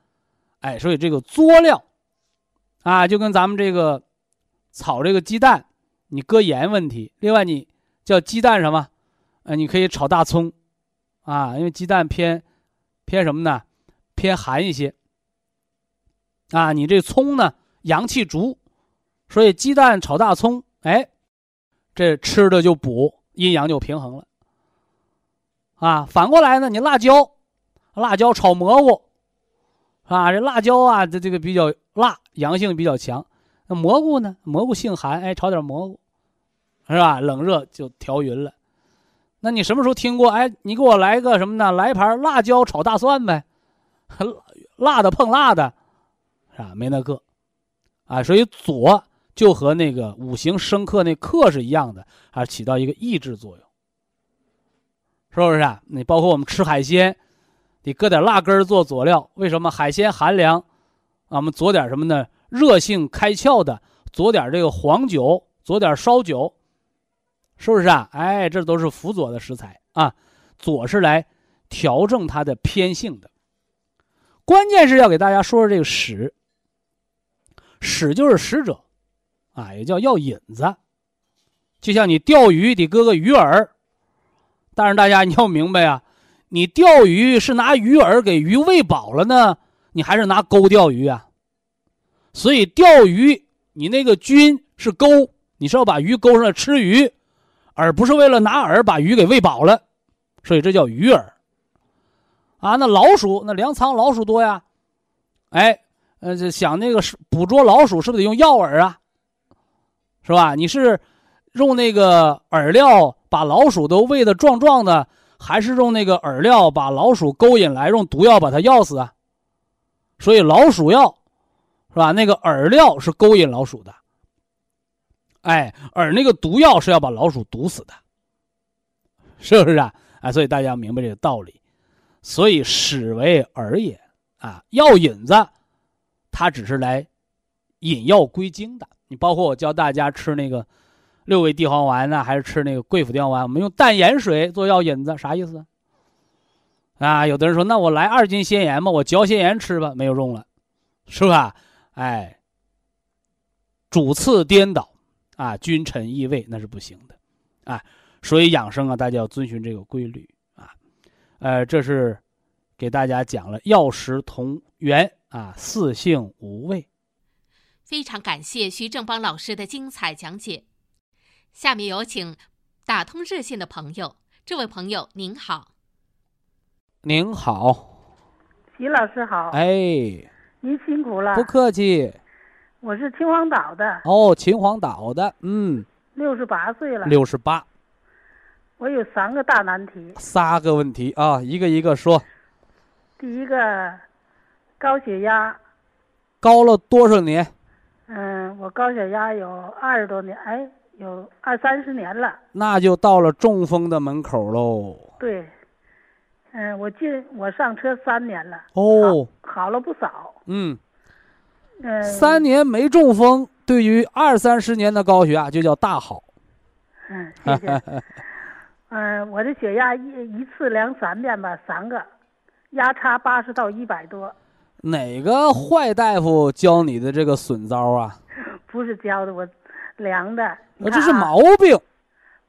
哎，所以这个佐料啊，就跟咱们这个炒这个鸡蛋，你搁盐问题。另外，你叫鸡蛋什么？呃，你可以炒大葱啊，因为鸡蛋偏偏什么呢？偏寒一些啊。你这葱呢，阳气足，所以鸡蛋炒大葱，哎，这吃的就补，阴阳就平衡了。啊，反过来呢，你辣椒，辣椒炒蘑菇，啊，这辣椒啊，这这个比较辣，阳性比较强。那蘑菇呢，蘑菇性寒，哎，炒点蘑菇，是吧？冷热就调匀了。那你什么时候听过？哎，你给我来个什么呢？来一盘辣椒炒大蒜呗，辣的碰辣的，是吧？没那个，啊，所以左就和那个五行生克那克是一样的，啊起到一个抑制作用。是不是啊？你包括我们吃海鲜，得搁点辣根做佐料。为什么海鲜寒凉？我们佐点什么呢？热性开窍的，佐点这个黄酒，佐点烧酒，是不是啊？哎，这都是辅佐的食材啊。佐是来调整它的偏性的。关键是要给大家说说这个使，使就是使者，啊，也叫药引子。就像你钓鱼得搁个鱼饵。但是大家你要明白啊，你钓鱼是拿鱼饵给鱼喂饱了呢，你还是拿钩钓鱼啊？所以钓鱼你那个军是钩，你是要把鱼钩上来吃鱼，而不是为了拿饵把鱼给喂饱了，所以这叫鱼饵。啊，那老鼠那粮仓老鼠多呀，哎，呃，想那个是捕捉老鼠是不是得用药饵啊？是吧？你是用那个饵料？把老鼠都喂得壮壮的，还是用那个饵料把老鼠勾引来，用毒药把它药死啊？所以老鼠药，是吧？那个饵料是勾引老鼠的，哎，而那个毒药是要把老鼠毒死的，是不是啊？哎，所以大家明白这个道理。所以始为饵也啊，药引子，它只是来引药归经的。你包括我教大家吃那个。六味地黄丸呢，还是吃那个桂附地黄丸？我们用淡盐水做药引子，啥意思？啊，有的人说，那我来二斤鲜盐吧，我嚼鲜盐吃吧，没有用了，是吧？哎，主次颠倒，啊，君臣异位，那是不行的，啊，所以养生啊，大家要遵循这个规律啊，呃，这是给大家讲了药食同源啊，四性无味。非常感谢徐正邦老师的精彩讲解。下面有请打通热线的朋友，这位朋友您好。您好，徐老师好。哎，您辛苦了。不客气。我是秦皇岛的。哦，秦皇岛的，嗯。六十八岁了。六十八。我有三个大难题。三个问题啊，一个一个说。第一个，高血压。高了多少年？嗯，我高血压有二十多年，哎。有二三十年了，那就到了中风的门口喽。对，嗯，我进我上车三年了，哦，好了不少。嗯，嗯，三年没中风，对于二三十年的高血压就叫大好。嗯，谢谢。*laughs* 嗯，我的血压一一次量三遍吧，三个，压差八十到一百多。哪个坏大夫教你的这个损招啊？*laughs* 不是教的，我。量的，我这是毛病。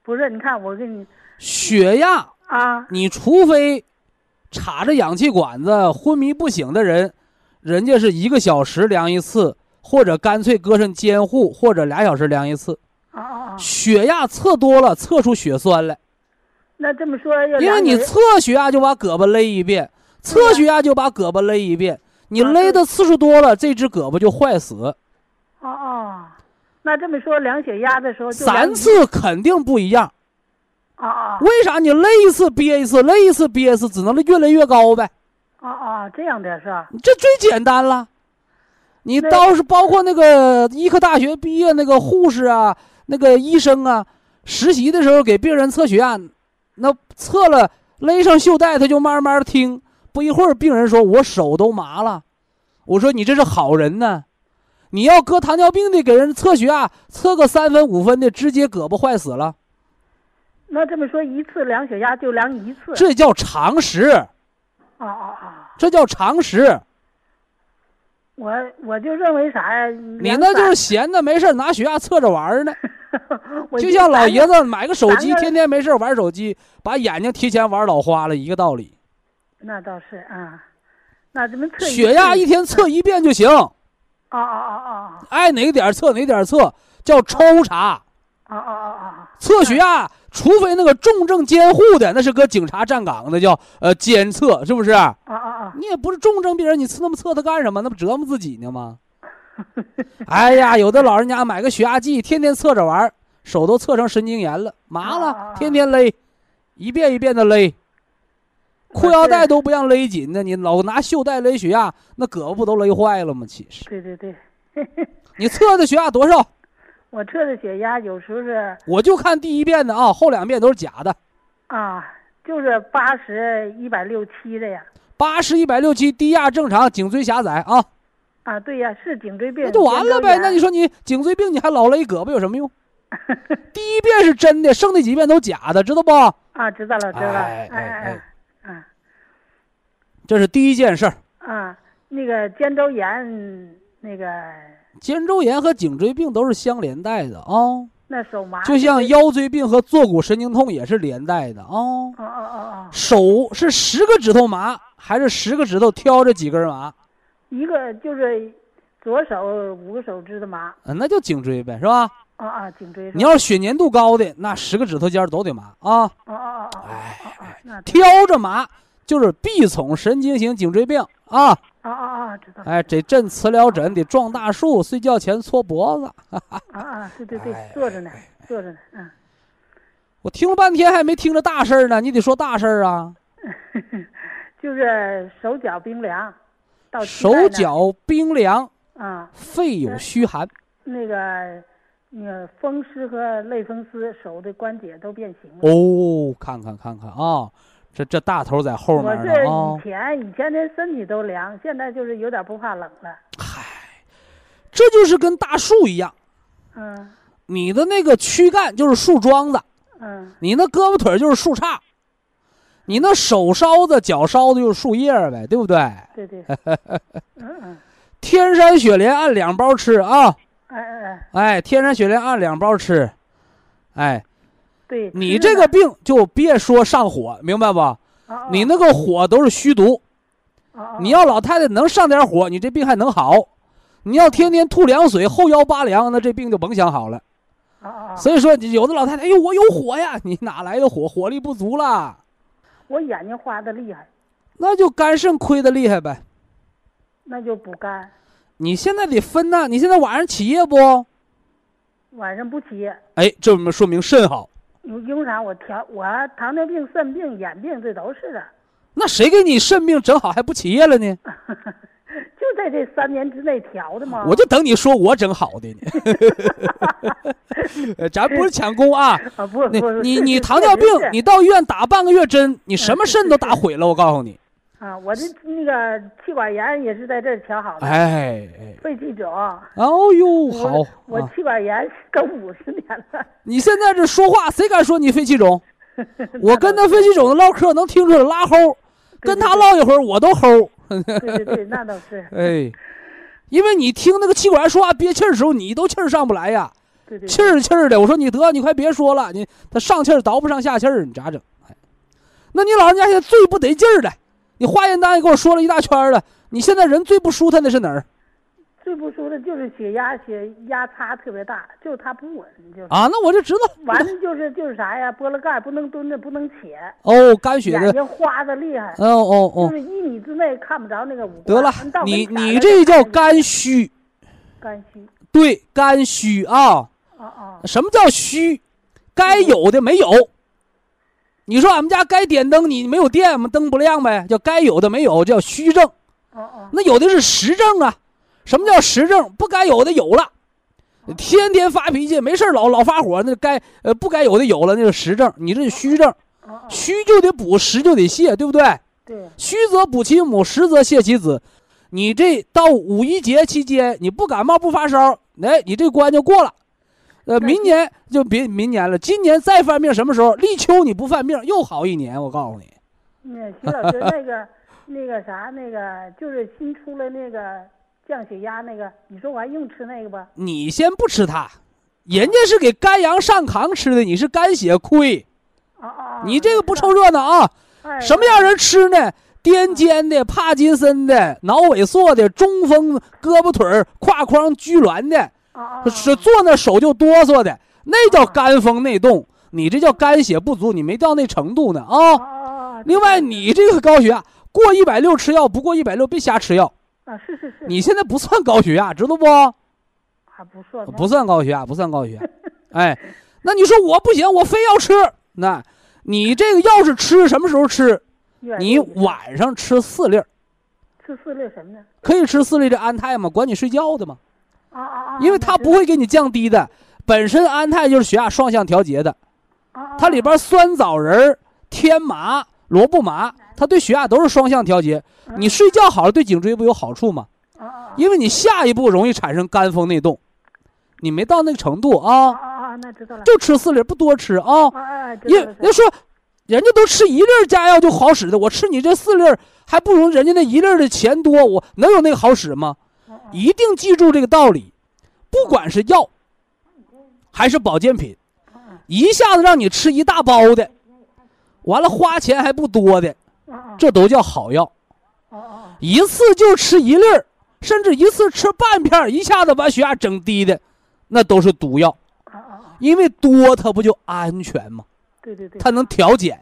不是，你看我给你血压啊，你除非插着氧气管子昏迷不醒的人，人家是一个小时量一次，或者干脆搁上监护，或者俩小时量一次。血压测多了，测出血栓来。那这么说，因为你测血压就把胳膊勒一遍，测血压就把胳膊勒一遍，你勒的次数多了，这只胳膊就坏死。哦哦。那这么说，量血压的时候，三次肯定不一样。啊啊！为啥你勒一次憋一次，勒一次憋一次，只能越来越高呗？啊啊，这样的是吧？这最简单了。你倒是包括那个医科大学毕业那个护士啊，那个医生啊，实习的时候给病人测血压，那测了勒上袖带，他就慢慢听。不一会儿，病人说我手都麻了。我说你这是好人呢。你要搁糖尿病的给人测血压，测个三分五分的，直接胳膊坏死了。那这么说，一次量血压就量一次？这叫常识。哦哦哦，这叫常识。我我就认为啥呀？你那就是闲的，没事拿血压测着玩呢。*laughs* 就像老爷子买个手机，天天没事玩手机，把眼睛提前玩老花了，一个道理。那倒是啊，那怎么测血压一天测一遍就行。啊啊啊啊！爱哪个点测哪个点测，叫抽查。啊啊啊啊！测血压，除非那个重症监护的，那是搁警察站岗的，叫呃监测，是不是？啊啊啊！你也不是重症病人，你测那么测他干什么？那不折磨自己呢吗？*laughs* 哎呀，有的老人家买个血压计，天天测着玩，手都测成神经炎了，麻了，天天勒，一遍一遍的勒，裤腰带都不让勒紧的，你老拿袖带勒血压，那胳膊不都勒坏了吗？其实。对对对。你测的血压多少？我测的血压有时候是。我就看第一遍的啊，后两遍都是假的。啊，就是八十一百六七的呀。八十一百六七，低压正常，颈椎狭窄啊。啊，对呀，是颈椎病，那就完了呗。那你说你颈椎病，你还老勒胳膊有什么用？*laughs* 第一遍是真的，剩那几遍都假的，知道不？啊，知道了，知道了。哎哎哎，啊，这是第一件事儿。啊，那个肩周炎，那个肩周炎和颈椎病都是相连带的啊。那手麻，就像腰椎病和坐骨神经痛也是连带的啊。哦哦哦哦。手是十个指头麻，还是十个指头挑着几根麻？一个就是左手五个手指头麻，嗯，那就颈椎呗，是吧？啊啊，颈椎。你要是血粘度高的，那十个指头尖都得麻啊。哦哦哦哦。哎，挑着麻就是臂丛神经型颈椎病啊。啊啊啊，知道。哎，这镇磁疗枕得撞大树，睡觉前搓脖子。啊啊，对对对，坐着呢，坐着呢，嗯。我听了半天还没听着大事儿呢，你得说大事儿啊。*laughs* 就是手脚冰凉。到手脚冰凉啊，肺有虚寒，那个，那个风湿和类风湿，手的关节都变形了。哦，看看看看啊，这这大头在后面呢啊。以前以前连身体都凉，现在就是有点不怕冷了。嗨，这就是跟大树一样。嗯。你的那个躯干就是树桩子。嗯。你那胳膊腿就是树杈。你那手烧的、脚烧的，就是树叶呗，对不对？对对。*laughs* 嗯嗯。天山雪莲按两包吃啊！哎哎哎！哎，天山雪莲按两包吃，哎。对。你这个病就别说上火，明白不？你那个火都是虚毒。你要老太太能上点火，你这病还能好。你要天天吐凉水、后腰拔凉，那这病就甭想好了。所以说，有的老太太，哎呦，我有火呀！你哪来的火？火力不足了。我眼睛花的厉害，那就肝肾亏的厉害呗。那就补肝。你现在得分呐，你现在晚上起夜不？晚上不起夜。哎，这么说明肾好。因因为啥？我调我糖尿病、肾病、眼病，这都是的。那谁给你肾病整好还不起夜了呢？*laughs* 就在这三年之内调的吗？我就等你说我整好的呢。*laughs* 咱不是抢功啊！*laughs* 啊不你你你糖尿病，你到医院打半个月针，你什么肾都打毁了。我告诉你。啊，我这那个气管炎也是在这儿调好的。哎哎。肺气肿。哦呦，好。我气管炎都五十年了。你现在这说话，谁敢说你肺气肿？*laughs* 我跟那肺气肿的唠嗑，能听出来拉齁。跟他唠一会儿，我都齁。对对对，*laughs* 那倒是。哎，因为你听那个气管炎说话憋气儿的时候，你都气儿上不来呀。对对。气儿气儿的，我说你得，你快别说了，你他上气儿倒不上下气儿，你咋整？哎，那你老人家现在最不得劲儿的，你化验单也跟我说了一大圈了，你现在人最不舒坦的是哪儿？最不舒的就是血压，血压差特别大，就是它不稳，就啊，那我就知道。完了就是就是啥呀？拨了盖不能蹲着，不能起。哦，肝血的。眼睛花的厉害。哦哦哦。就是一米之内看不着那个五官。得了，你你这叫肝虚。肝虚。对，肝虚啊。哦哦。什么叫虚？该有的没有。你说俺们家该点灯，你没有电吗？灯不亮呗，叫该有的没有，叫虚症。那有的是实症啊。什么叫实症？不该有的有了，天天发脾气，没事老老发火，那该呃不该有的有了，那是实症。你这是虚症，虚就得补，实就得泻，对不对？对。虚则补其母，实则泻其子。你这到五一节期间，你不感冒不发烧，哎，你这关就过了。呃，明年就别明年了，今年再犯病什么时候？立秋你不犯病又好一年，我告诉你。那徐老师，那个那个啥，那个就是新出了那个降血压那个，你说我还用吃那个不？你先不吃它，人家是给肝阳上亢吃的，你是肝血亏，啊啊！你这个不凑热闹啊！哎什么样人吃呢？癫痫的、帕金森的、脑萎缩的、中风、胳膊腿儿胯框拘挛的！是坐那手就哆嗦的，那叫肝风内动。你这叫肝血不足，你没到那程度呢啊！啊啊！另外，你这个高血压过一百六吃药，不过一百六别瞎吃药。啊是是是，你现在不算高血压，知道不？还不算不算高血压，*laughs* 不算高血压。哎，那你说我不行，我非要吃，那你这个药是吃什么时候吃？你晚上吃四粒儿，吃四粒什么呢？可以吃四粒这安泰吗？管你睡觉的吗？啊啊啊！因为它不会给你降低的，本身安泰就是血压双向调节的，啊，它里边酸枣仁、天麻、罗布麻，它对血压都是双向调节。你睡觉好了，对颈椎不有好处吗？因为你下一步容易产生肝风内动，你没到那个程度啊啊，啊啊！那知道了。就吃四粒，不多吃啊。因道了人家说，人家都吃一粒儿加药就好使的，我吃你这四粒还不如人家那一粒的钱多，我能有那个好使吗？一定记住这个道理，不管是药还是保健品，一下子让你吃一大包的，完了花钱还不多的，这都叫好药。一次就吃一粒儿，甚至一次吃半片儿，一下子把血压整低的，那都是毒药。因为多它不就安全吗？对对对。它能调节。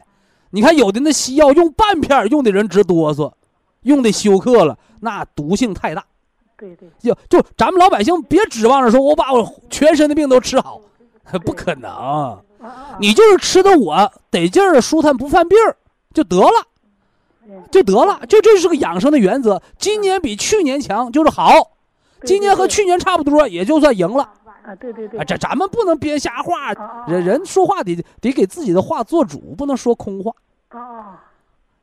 你看有的那西药用半片儿用的人直哆嗦，用的休克了，那毒性太大。对对。就就咱们老百姓别指望着说我把我全身的病都吃好，不可能。你就是吃的我得劲儿，舒坦不犯病儿就得了，就得了。就这是个养生的原则。今年比去年强就是好，今年和去年差不多也就算赢了。啊，对对对。啊，这咱们不能编瞎话，啊人人说话得得给自己的话做主，不能说空话。啊啊！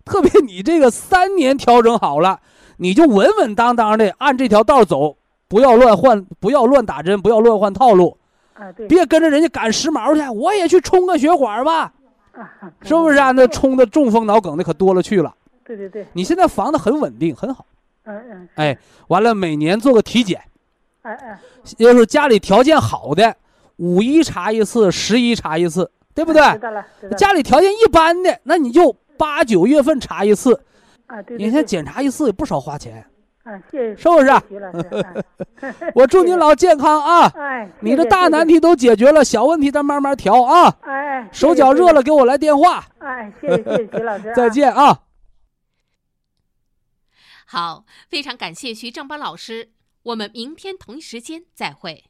特别你这个三年调整好了，你就稳稳当当的按这条道走，不要乱换，不要乱打针，不要乱换套路，啊对。别跟着人家赶时髦去。我也去冲个血管吧，啊。是不是啊？那冲的中风脑梗的可多了去了。对对对。你现在防的很稳定，很好。嗯嗯。哎，完了每年做个体检，哎哎。要是家里条件好的，五一查一次，十一查一次，对不对？家里条件一般的，那你就八九月份查一次。啊对。你看检查一次也不少花钱。啊，谢谢。是不是？徐老师。*laughs* *laughs* 我祝您老健康啊！哎。你的大难题都解决了，小问题咱慢慢调啊。哎。手脚热了给我来电话。哎，谢谢谢谢徐老师。*laughs* 再见啊。好，非常感谢徐正邦老师，我们明天同一时间再会。